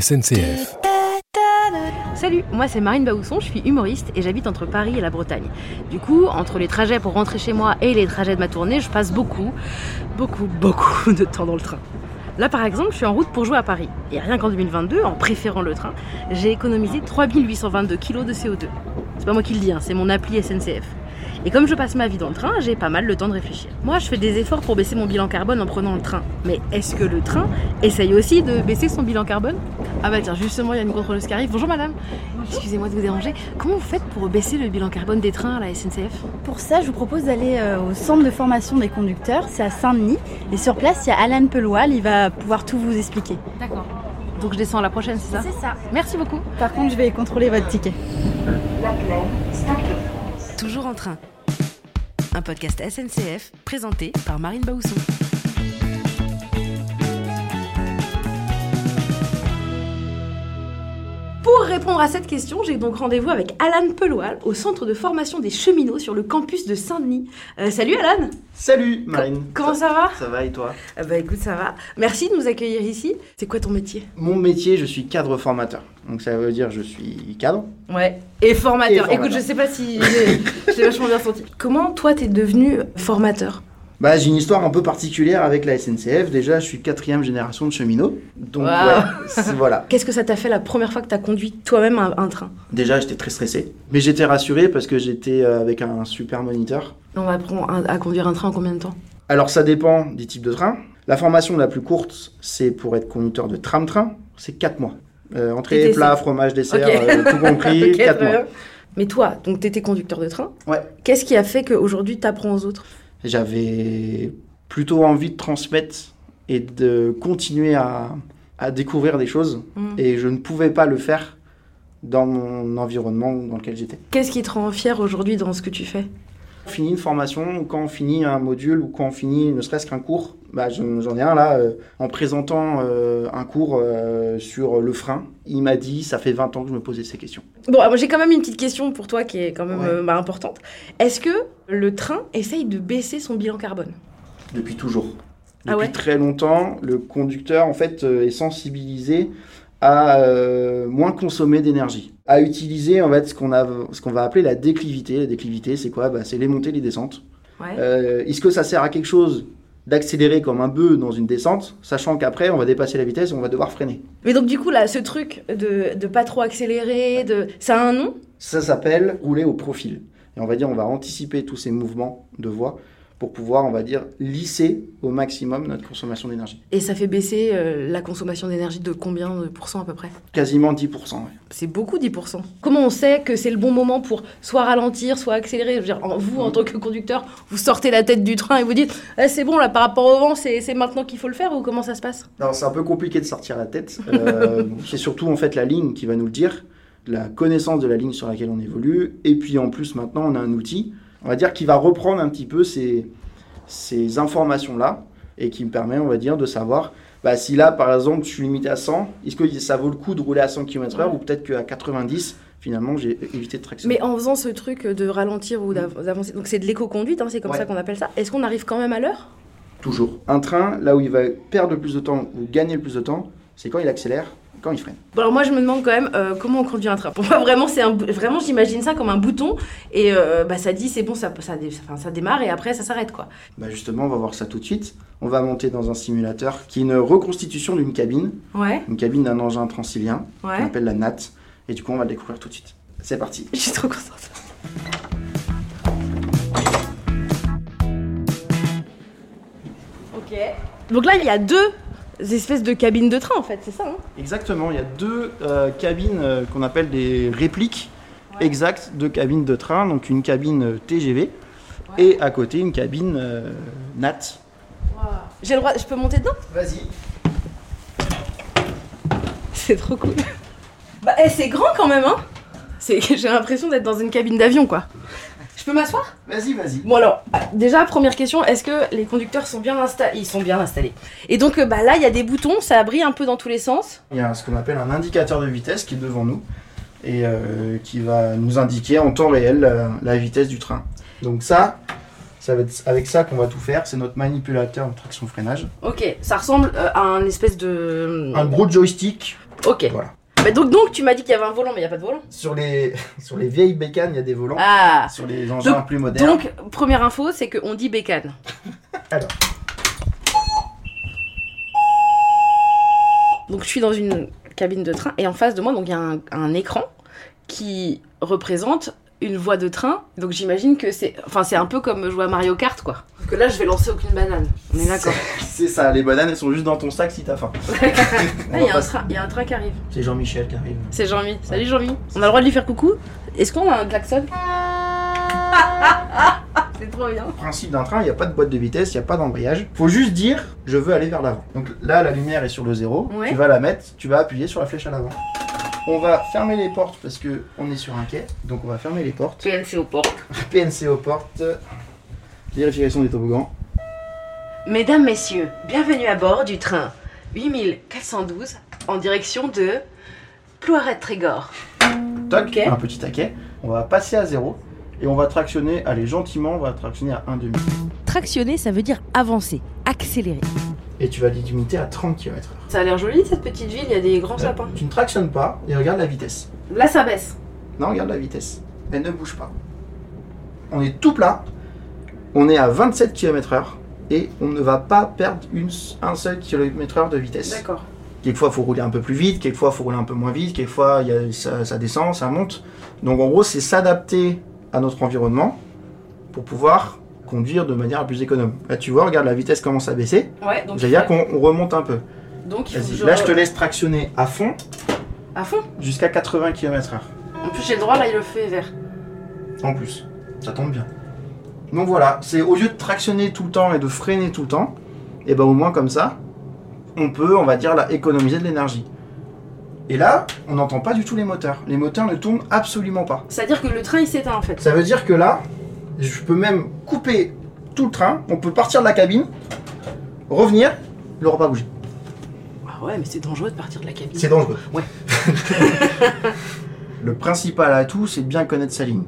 SNCF. Salut, moi c'est Marine Baousson, je suis humoriste et j'habite entre Paris et la Bretagne. Du coup, entre les trajets pour rentrer chez moi et les trajets de ma tournée, je passe beaucoup, beaucoup, beaucoup de temps dans le train. Là par exemple, je suis en route pour jouer à Paris. Et rien qu'en 2022, en préférant le train, j'ai économisé 3822 kg de CO2. C'est pas moi qui le dis, hein, c'est mon appli SNCF. Et comme je passe ma vie dans le train, j'ai pas mal le temps de réfléchir. Moi, je fais des efforts pour baisser mon bilan carbone en prenant le train. Mais est-ce que le train essaye aussi de baisser son bilan carbone? Ah bah tiens, justement, il y a une contrôleuse qui arrive. Bonjour madame. Excusez-moi de vous déranger. Comment vous faites pour baisser le bilan carbone des trains à la SNCF Pour ça, je vous propose d'aller euh, au centre de formation des conducteurs, c'est à Saint-Denis. Et sur place, il y a Alan Peloual, il va pouvoir tout vous expliquer. D'accord. Donc je descends à la prochaine, c'est ça? C'est ça. Merci beaucoup. Par contre, je vais contrôler votre ticket. Toujours en train. Un podcast SNCF présenté par Marine Baousson. Répondre à cette question, j'ai donc rendez-vous avec Alan Peloual au centre de formation des cheminots sur le campus de Saint-Denis. Euh, salut Alan Salut Marine. Comment ça va? Ça va et toi? Ah Bah écoute, ça va. Merci de nous accueillir ici. C'est quoi ton métier? Mon métier, je suis cadre formateur. Donc ça veut dire je suis cadre. Ouais. Et formateur. Et formateur. Écoute, je sais pas si j'ai vachement bien senti. Comment toi t'es devenu formateur? Bah j'ai une histoire un peu particulière avec la SNCF. Déjà, je suis quatrième génération de cheminot. Donc Wow. ouais, c'est- voilà. Qu'est-ce que ça t'a fait la première fois que t'as conduit toi-même un, un train? Déjà, j'étais très stressé. Mais j'étais rassuré parce que j'étais euh, avec un super moniteur. On apprend à, à conduire un train en combien de temps? Alors ça dépend des types de trains. La formation la plus courte, c'est pour être conducteur de tram-train. C'est 4 mois. Euh, entrée, plat, fromage, dessert, Ok. euh, tout compris, Ok, 4 très mois. Mais toi, donc t'étais conducteur de train. Ouais. Qu'est-ce qui a fait qu'aujourd'hui t'apprends aux autres? J'avais plutôt envie de transmettre et de continuer à, à découvrir des choses. Mm. Et je ne pouvais pas le faire dans mon environnement dans lequel j'étais. Qu'est-ce qui te rend fier aujourd'hui dans ce que tu fais? On finit une formation, ou quand on finit un module, ou quand on finit ne serait-ce qu'un cours, bah, j'en ai un là, euh, en présentant euh, un cours euh, sur le frein. Il m'a dit, ça fait 20 ans que je me posais ces questions. Bon, moi j'ai quand même une petite question pour toi qui est quand même Ouais. bah, importante. Est-ce que le train essaye de baisser son bilan carbone? Depuis toujours. Ah Depuis ouais? très longtemps, le conducteur en fait est sensibilisé à euh, moins consommer d'énergie, à utiliser en fait ce qu'on a, ce qu'on va appeler la déclivité. La déclivité, c'est quoi? Bah, C'est les montées, les descentes. Ouais. Euh, Est-ce que ça sert à quelque chose d'accélérer comme un bœuf dans une descente, sachant qu'après on va dépasser la vitesse et on va devoir freiner? Mais donc du coup là, ce truc de, de pas trop accélérer, de... ça a un nom? Ça s'appelle rouler au profil. Et on va dire, on va anticiper tous ces mouvements de voie pour pouvoir, on va dire, lisser au maximum notre consommation d'énergie. Et ça fait baisser euh, la consommation d'énergie de combien de pourcents à peu près? Quasiment 10%. ouais. C'est beaucoup 10%. Comment on sait que c'est le bon moment pour soit ralentir, soit accélérer? Je veux dire, en- Vous, en tant que conducteur, vous sortez la tête du train et vous dites Ah, c'est bon, là, par rapport au vent, c'est maintenant qu'il faut le faire ou comment ça se passe? Alors c'est un peu compliqué de sortir la tête. Euh, c'est surtout en fait la ligne qui va nous le dire, la connaissance de la ligne sur laquelle on évolue. Et puis en plus maintenant on a un outil, on va dire, qui va reprendre un petit peu ces, ces informations-là et qui me permet, on va dire, de savoir bah, si là par exemple je suis limité à 100, est-ce que ça vaut le coup de rouler à 100 km/h Ouais. ou peut-être qu'à 90 finalement j'ai évité de traction. Mais en faisant ce truc de ralentir ou d'av- d'avancer, donc c'est de l'éco-conduite, hein, c'est comme Ouais. ça qu'on appelle ça, est-ce qu'on arrive quand même à l'heure? Toujours. Un train, là où il va perdre le plus de temps ou gagner le plus de temps, c'est quand il accélère, quand il freine. Bon, alors moi je me demande quand même euh, comment on conduit un train. Pour moi vraiment c'est un vraiment j'imagine ça comme un bouton et euh, bah ça dit c'est bon ça ça, dé- enfin, ça démarre et après ça s'arrête quoi. Bah justement, on va voir ça tout de suite. On va monter dans un simulateur qui est une reconstitution d'une cabine, Ouais, une cabine d'un engin transilien, qu'on ouais. appelle la NAT. Et du coup, on va le découvrir tout de suite. C'est parti. Je suis trop contente. Ok. Donc là il y a deux espèces de cabines de train en fait, c'est ça hein Exactement, il y a deux euh, cabines euh, qu'on appelle des répliques exactes de cabines de train. Donc une cabine euh, TGV et à côté une cabine euh, NAT. J'ai le droit, je peux monter dedans? Vas-y. C'est trop cool. Bah eh, c'est grand quand même hein j'ai l'impression d'être dans une cabine d'avion quoi. Je peux m'asseoir? Vas-y, vas-y. Bon alors, ah, déjà première question, est-ce que les conducteurs sont bien installés Ils sont bien installés? Et donc euh, bah là il y a des boutons, ça brille un peu dans tous les sens. Il y a ce qu'on appelle un indicateur de vitesse qui est devant nous et euh, qui va nous indiquer en temps réel euh, la vitesse du train. Donc ça, ça va être avec ça qu'on va tout faire. C'est notre manipulateur de traction freinage. Ok, ça ressemble euh, à un espèce de Un gros joystick Ok. Voilà. Bah donc, donc tu m'as dit qu'il y avait un volant, mais il n'y a pas de volant. Sur les, sur les vieilles bécanes, il y a des volants. Ah Sur les engins Donc- plus modernes. Donc, première info, c'est qu'on dit bécane. Alors. Donc, je suis dans une cabine de train et en face de moi, donc il y a un, un écran qui représente une voie de train. Donc, j'imagine que c'est, enfin, c'est un peu comme jouer à Mario Kart, quoi. Parce que là, je vais lancer aucune banane. On est d'accord. C'est ça, les bananes elles sont juste dans ton sac si t'as faim. Ah, On il y, a un train- il y a un train qui arrive. C'est Jean-Michel qui arrive. C'est Jean-Mi. Salut Jean-Mi. On a le droit de lui faire coucou Est-ce qu'on a un klaxon C'est trop bien. Principe d'un train, il n'y a pas de boîte de vitesse, il n'y a pas d'embrayage. Faut juste dire je veux aller vers l'avant. Donc là la lumière est sur le zéro, Ouais. tu vas la mettre, tu vas appuyer sur la flèche à l'avant. On va fermer les portes parce que on est sur un quai, donc on va fermer les portes. PNC aux portes. PNC aux portes. Vérification des toboggans. Mesdames, messieurs, bienvenue à bord du train 8412 en direction de Ploiret-Trégor. Toc, un petit taquet. On va passer à zéro et on va tractionner, allez gentiment, on va tractionner à 1,5. Tractionner, ça veut dire avancer, accélérer. Et tu vas les limiter à 30 km/h. Ça a l'air joli cette petite ville, il y a des grands sapins. Tu ne tractionnes pas et regarde la vitesse. Là, ça baisse. Non, regarde la vitesse. Elle ne bouge pas. On est tout plat. On est à 27 km/h et on ne va pas perdre une, un seul km/h de vitesse. D'accord. Quelquefois, il faut rouler un peu plus vite, quelquefois, il faut rouler un peu moins vite, quelquefois, il y a- ça, ça descend, ça monte. Donc, en gros, c'est s'adapter à notre environnement pour pouvoir conduire de manière plus économe. Là, tu vois, regarde, la vitesse commence à baisser. Ouais, donc. C'est-à-dire qu'on on remonte un peu. Donc, il faut que là, je te laisse tractionner à fond À fond. jusqu'à 80 km/h. En plus, j'ai le droit, là, il le fait vert. En plus, ça tombe bien. Donc voilà, c'est au lieu de tractionner tout le temps et de freiner tout le temps, et ben au moins comme ça, on peut, on va dire, là, économiser de l'énergie. Et là, on n'entend pas du tout les moteurs. Les moteurs ne tournent absolument pas. C'est-à-dire que le train, il s'éteint en fait. Ça veut dire que là, je peux même couper tout le train, on peut partir de la cabine, revenir, il n'aura pas bougé. Ah ouais, mais c'est dangereux de partir de la cabine. C'est dangereux. Ouais. le principal atout, c'est de bien connaître sa ligne.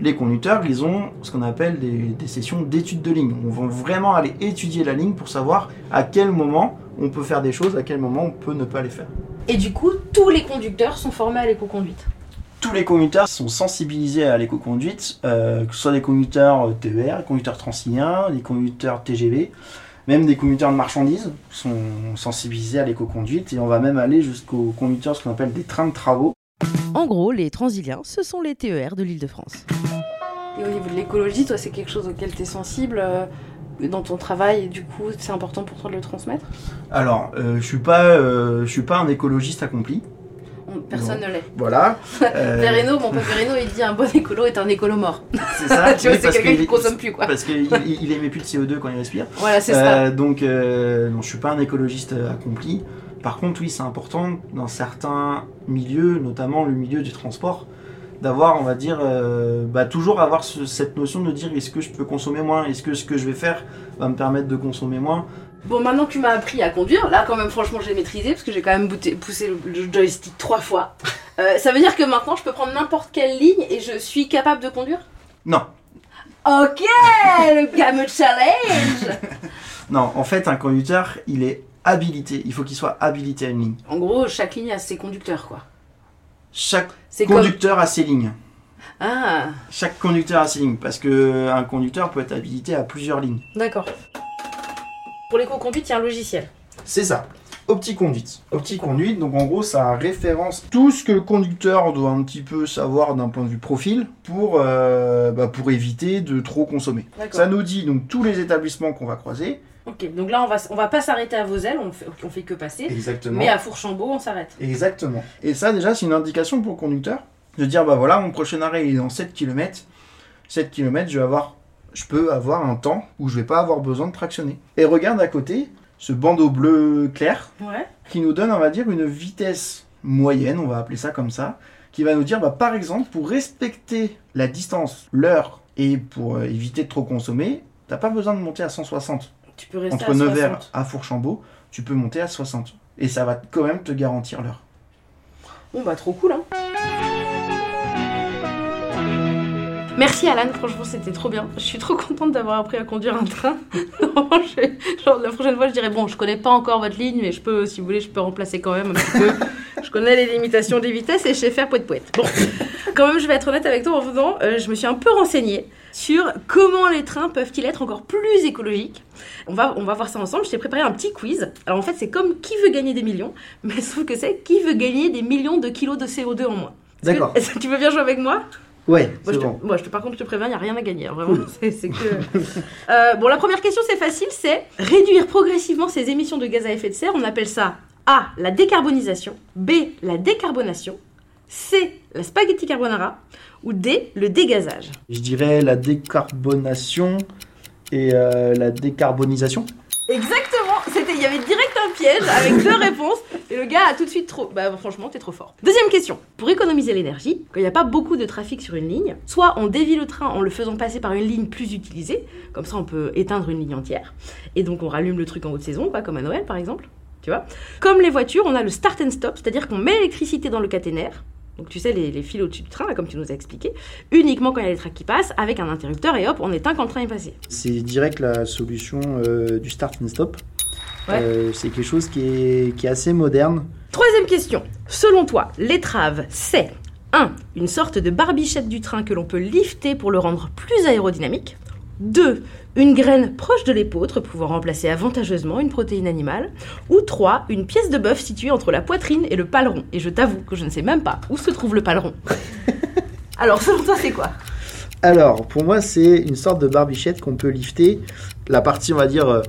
Les conducteurs, ils ont ce qu'on appelle des, des sessions d'études de ligne. On va vraiment aller étudier la ligne pour savoir à quel moment on peut faire des choses, à quel moment on peut ne pas les faire. Et du coup, tous les conducteurs sont formés à l'éco-conduite. Tous les conducteurs sont sensibilisés à l'éco-conduite, euh, que ce soit des conducteurs TER, des conducteurs transiliens, des conducteurs TGV, même des conducteurs de marchandises sont sensibilisés à l'éco-conduite et on va même aller jusqu'aux conducteurs, ce qu'on appelle des trains de travaux. En gros, les Transiliens, ce sont les TER de l'Île-de-France. Et au niveau de l'écologie, toi, c'est quelque chose auquel tu es sensible euh, dans ton travail et du coup, c'est important pour toi de le transmettre? Alors, euh, je suis pas, euh, je suis pas un écologiste accompli. On- Personne ne l'est. Voilà. Euh, mon père Vereno, il dit un bon écolo est un écolo mort. c'est ça. tu vois, oui, c'est quelqu'un qu'il- qui consomme plus, quoi. Parce qu'il il, émet plus de CO2 quand il respire. Voilà, c'est ça. Euh, donc, euh, non, je suis pas un écologiste euh, accompli. Par contre, oui, c'est important dans certains milieux, notamment le milieu du transport, d'avoir, on va dire, euh, bah, toujours avoir ce- cette notion de dire est-ce que je peux consommer moins, est-ce que ce que je vais faire va me permettre de consommer moins? Bon, maintenant que tu m'as appris à conduire, là, quand même, franchement, j'ai maîtrisé parce que j'ai quand même bouté- poussé le, joystick trois fois. Euh, ça veut dire que maintenant, je peux prendre n'importe quelle ligne et je suis capable de conduire? Non, Ok, le fameux challenge non, en fait, un conducteur, il est habilité, il faut qu'il soit habilité à une ligne. En gros, chaque ligne a ses conducteurs, quoi. Chaque comme... conducteur a ses lignes. Ah, Chaque conducteur a ses lignes, parce que un conducteur peut être habilité à plusieurs lignes. d'accord. Pour l'éco-conduite, il y a un logiciel. C'est ça. Opticonduite. Opticonduite, donc en gros, ça référence tout ce que le conducteur doit un petit peu savoir d'un point de vue profil pour, euh, bah, pour éviter de trop consommer. Ça nous dit donc tous les établissements qu'on va croiser. Ok, donc là, on va, on va pas s'arrêter à Vosel, on fait, on fait que passer. Exactement. Mais à Fourchambault, on s'arrête. Exactement. Et ça, déjà, c'est une indication pour le conducteur de dire bah voilà, mon prochain arrêt il est dans 7 km. 7 km, je vais avoir je peux avoir un temps où je vais pas avoir besoin de tractionner. Et regarde à côté ce bandeau bleu clair Ouais. qui nous donne, on va dire, une vitesse moyenne, on va appeler ça comme ça, qui va nous dire, bah, par exemple, pour respecter la distance, l'heure, et pour euh, éviter de trop consommer, t'as pas besoin de monter à 160. Tu peux rester Entre à Nevers 60. à Fourchambault, tu peux monter à 60. Et ça va quand même te garantir l'heure. Bon, bah, trop cool, hein. Merci Alan, franchement c'était trop bien. Je suis trop contente d'avoir appris à conduire un train. Genre, la prochaine fois je dirais bon je connais pas encore votre ligne mais je peux si vous voulez je peux remplacer quand même un petit peu. Je connais les limitations des vitesses et je sais faire poète poète. Bon, quand même je vais être honnête avec toi en faisant, euh, je me suis un peu renseignée sur comment les trains peuvent-ils être encore plus écologiques. On va, on va voir ça ensemble. Je t'ai préparé un petit quiz. Alors en fait c'est comme qui veut gagner des millions, mais sauf que c'est qui veut gagner des millions de kilos de CO2 en moins. D'accord. Tu veux bien jouer avec moi? Ouais, moi, je te, bon. moi, je te- par contre, je te préviens, il n'y a rien à gagner. hein, vraiment, c'est c'est que. Euh, bon, la première question, c'est facile c'est réduire progressivement ces émissions de gaz à effet de serre. On appelle ça A. La décarbonisation. B. La décarbonation. C. La spaghetti carbonara. Ou D. Le dégazage. Je dirais la décarbonation et euh, la décarbonisation. Exactement C'était, Il y avait direct piège avec deux réponses. Et le gars a tout de suite trop. Bah, franchement, t'es trop fort. Deuxième question. Pour économiser l'énergie, quand il n'y a pas beaucoup de trafic sur une ligne, soit on dévie le train en le faisant passer par une ligne plus utilisée, comme ça on peut éteindre une ligne entière, et donc on rallume le truc en haute saison, quoi, comme à Noël par exemple. Tu vois Comme les voitures, on a le start and stop, c'est-à-dire qu'on met l'électricité dans le caténaire. Donc tu sais, les, fils au-dessus du train, comme tu nous as expliqué, uniquement quand il y a les trains qui passent, avec un interrupteur, et hop, on éteint quand le train est passé. C'est direct la solution euh, du start and stop. Ouais. Euh, c'est quelque chose qui est, qui est assez moderne. Troisième question. Selon toi, l'étrave, c'est 1. Une sorte de barbichette du train que l'on peut lifter pour le rendre plus aérodynamique. 2. Une graine proche de l'épeautre pouvant remplacer avantageusement une protéine animale. Ou 3. Une pièce de bœuf située entre la poitrine et le paleron. Et je t'avoue que je ne sais même pas où se trouve le paleron. Alors, selon toi, c'est quoi? Alors, pour moi, c'est une sorte de barbichette qu'on peut lifter. La partie, on va dire, euh,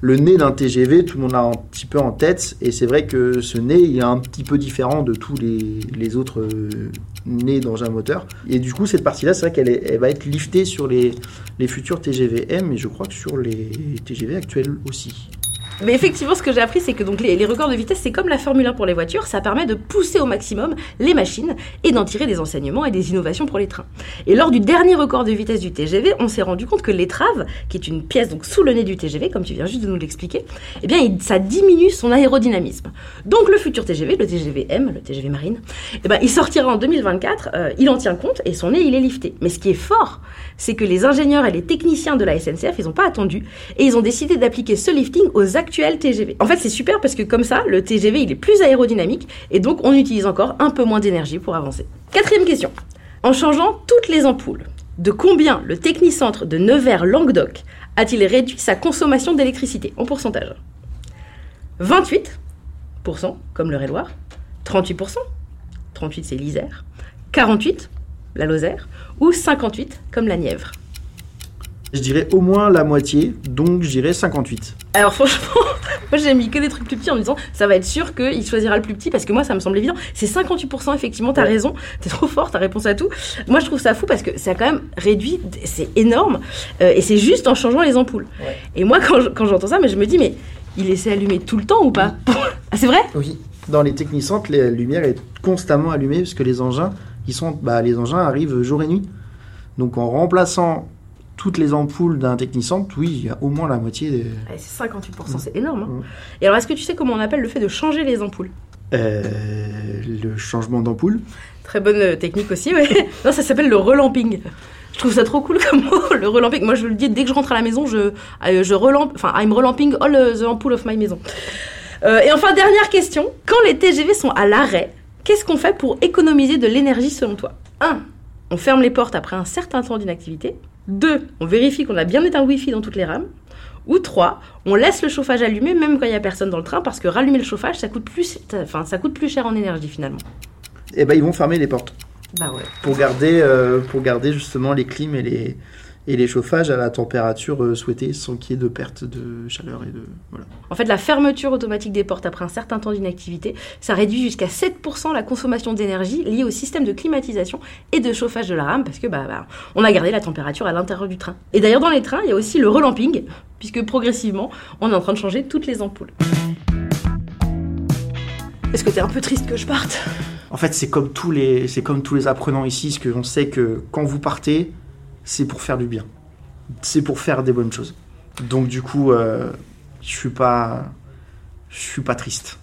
le nez d'un TGV, tout le monde l'a un petit peu en tête. Et c'est vrai que ce nez, il est un petit peu différent de tous les, autres euh, nez d'engin moteur. Et du coup, cette partie-là, c'est vrai qu'elle va être liftée sur les, les futurs TGV M, et je crois que sur les TGV actuels aussi. Mais effectivement, ce que j'ai appris, c'est que donc les, records de vitesse, c'est comme la Formule 1 pour les voitures, ça permet de pousser au maximum les machines et d'en tirer des enseignements et des innovations pour les trains. Et lors du dernier record de vitesse du TGV, on s'est rendu compte que l'étrave, qui est une pièce donc sous le nez du TGV, comme tu viens juste de nous l'expliquer, eh bien, ça diminue son aérodynamisme. Donc le futur TGV, le TGV M, le TGV Marine, eh ben, il sortira en 2024, euh, il en tient compte et son nez, il est lifté. Mais ce qui est fort, c'est que les ingénieurs et les techniciens de la SNCF, ils n'ont pas attendu et ils ont décidé d'appliquer ce lifting aux En fait, c'est super parce que comme ça, le TGV, il est plus aérodynamique et donc on utilise encore un peu moins d'énergie pour avancer. Quatrième question. En changeant toutes les ampoules, de combien le technicentre de Nevers-Languedoc a-t-il réduit sa consommation d'électricité en pourcentage? 28%, comme le Réloir, 38%, 38 c'est l'Isère, 48, la Lozère, ou 58, comme la Nièvre? Je dirais au moins la moitié, donc je dirais 58. Alors franchement, moi j'ai mis que des trucs plus petits en me disant ça va être sûr qu'il choisira le plus petit parce que moi ça me semble évident. C'est 58% effectivement, t'as Ouais. raison, t'es trop fort, t'as réponse à tout. Moi je trouve ça fou parce que ça a quand même réduit, c'est énorme euh, et c'est juste en changeant les ampoules. Ouais. Et moi quand j'entends ça, mais je me dis mais il laissait allumer tout le temps ou pas? Ah c'est vrai? Oui. Dans les technicentres, la lumière est constamment allumée parce que les engins, ils sont, bah, les engins arrivent jour et nuit. Donc en remplaçant toutes les ampoules d'un technicentre, oui, il y a au moins la moitié. Des... Ouais, C'est 58%, c'est énorme. hein. Mm. Et alors est-ce que tu sais comment on appelle le fait de changer les ampoules? Euh, le changement d'ampoule. Très bonne euh, technique aussi, ouais. Non, ça s'appelle le relamping. Je trouve ça trop cool comme mot, le relamping. Moi, je le dis, dès que je rentre à la maison, je, euh, je relampe, enfin, I'm relamping all the ampoule of my maison. Euh, et enfin, dernière question. Quand les TGV sont à l'arrêt, qu'est-ce qu'on fait pour économiser de l'énergie selon toi? 1. On ferme les portes après un certain temps d'inactivité. 2. On vérifie qu'on a bien éteint le Wi-Fi dans toutes les rames. Ou 3. On laisse le chauffage allumé même quand il n'y a personne dans le train parce que rallumer le chauffage, ça coûte plus, enfin, ça coûte plus cher en énergie finalement. Eh ben, ils vont fermer les portes Bah ouais. pour garder, euh, pour garder justement les clims et les, et les chauffages à la température euh, souhaitée sans qu'il y ait de perte de chaleur et de voilà. En fait, la fermeture automatique des portes après un certain temps d'inactivité, ça réduit jusqu'à 7% la consommation d'énergie liée au système de climatisation et de chauffage de la rame parce que bah, bah, on a gardé la température à l'intérieur du train. Et d'ailleurs, dans les trains, il y a aussi le relamping, puisque progressivement, on est en train de changer toutes les ampoules. Est-ce que t'es un peu triste que je parte? En fait, c'est comme tous les, c'est comme tous les apprenants ici, ce que on sait que quand vous partez, c'est pour faire du bien, c'est pour faire des bonnes choses. Donc du coup, euh, je suis pas, je suis pas triste.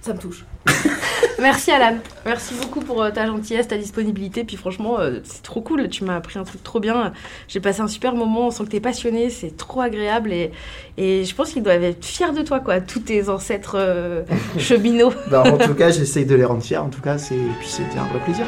Ça me touche. Merci Alan. Merci beaucoup pour euh, ta gentillesse, ta disponibilité. Puis franchement, euh, c'est trop cool. Tu m'as appris un truc trop bien. J'ai passé un super moment. On sent que t'es passionné. C'est trop agréable. Et, et je pense qu'ils doivent être fiers de toi, quoi. Tous tes ancêtres euh, cheminots. Bah, en tout cas, j'essaye de les rendre fiers. En tout cas, c'est... puis c'était un vrai plaisir.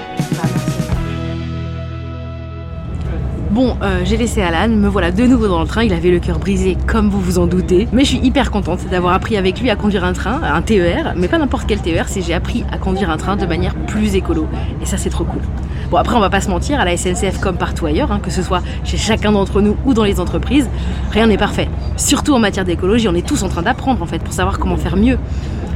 Bon, euh, j'ai laissé Alan, me voilà de nouveau dans le train, il avait le cœur brisé comme vous vous en doutez, mais je suis hyper contente d'avoir appris avec lui à conduire un train, un TER, mais pas n'importe quel TER, c'est j'ai appris à conduire un train de manière plus écolo, et ça c'est trop cool. Bon après on va pas se mentir, à la SNCF comme partout ailleurs, hein, que ce soit chez chacun d'entre nous ou dans les entreprises, rien n'est parfait. Surtout en matière d'écologie, on est tous en train d'apprendre en fait pour savoir comment faire mieux.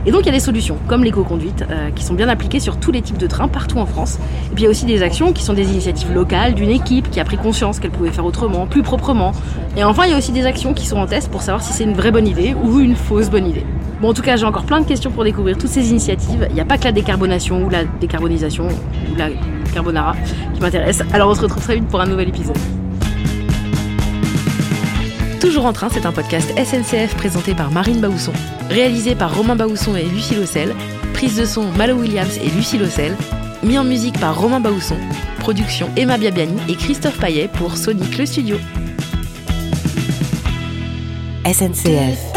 Et donc il y a des solutions, comme l'éco-conduite, euh, qui sont bien appliquées sur tous les types de trains partout en France. Et puis il y a aussi des actions qui sont des initiatives locales d'une équipe qui a pris conscience qu'elle pouvait faire autrement, plus proprement. Et enfin il y a aussi des actions qui sont en test pour savoir si c'est une vraie bonne idée ou une fausse bonne idée. Bon en tout cas j'ai encore plein de questions pour découvrir toutes ces initiatives. Il n'y a pas que la décarbonation ou la décarbonisation ou la carbonara qui m'intéresse. Alors on se retrouve très vite pour un nouvel épisode. Toujours en train, c'est un podcast SNCF présenté par Marine Baousson, réalisé par Romain Baousson et Lucie Lossel, prise de son Malo Williams et Lucie Lossel, mis en musique par Romain Baousson, production Emma Biabiani et Christophe Paillet pour Sonic le studio. SNCF.